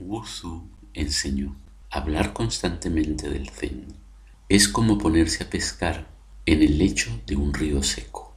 Wuzu enseñó, hablar constantemente del Zen es como ponerse a pescar en el lecho de un río seco.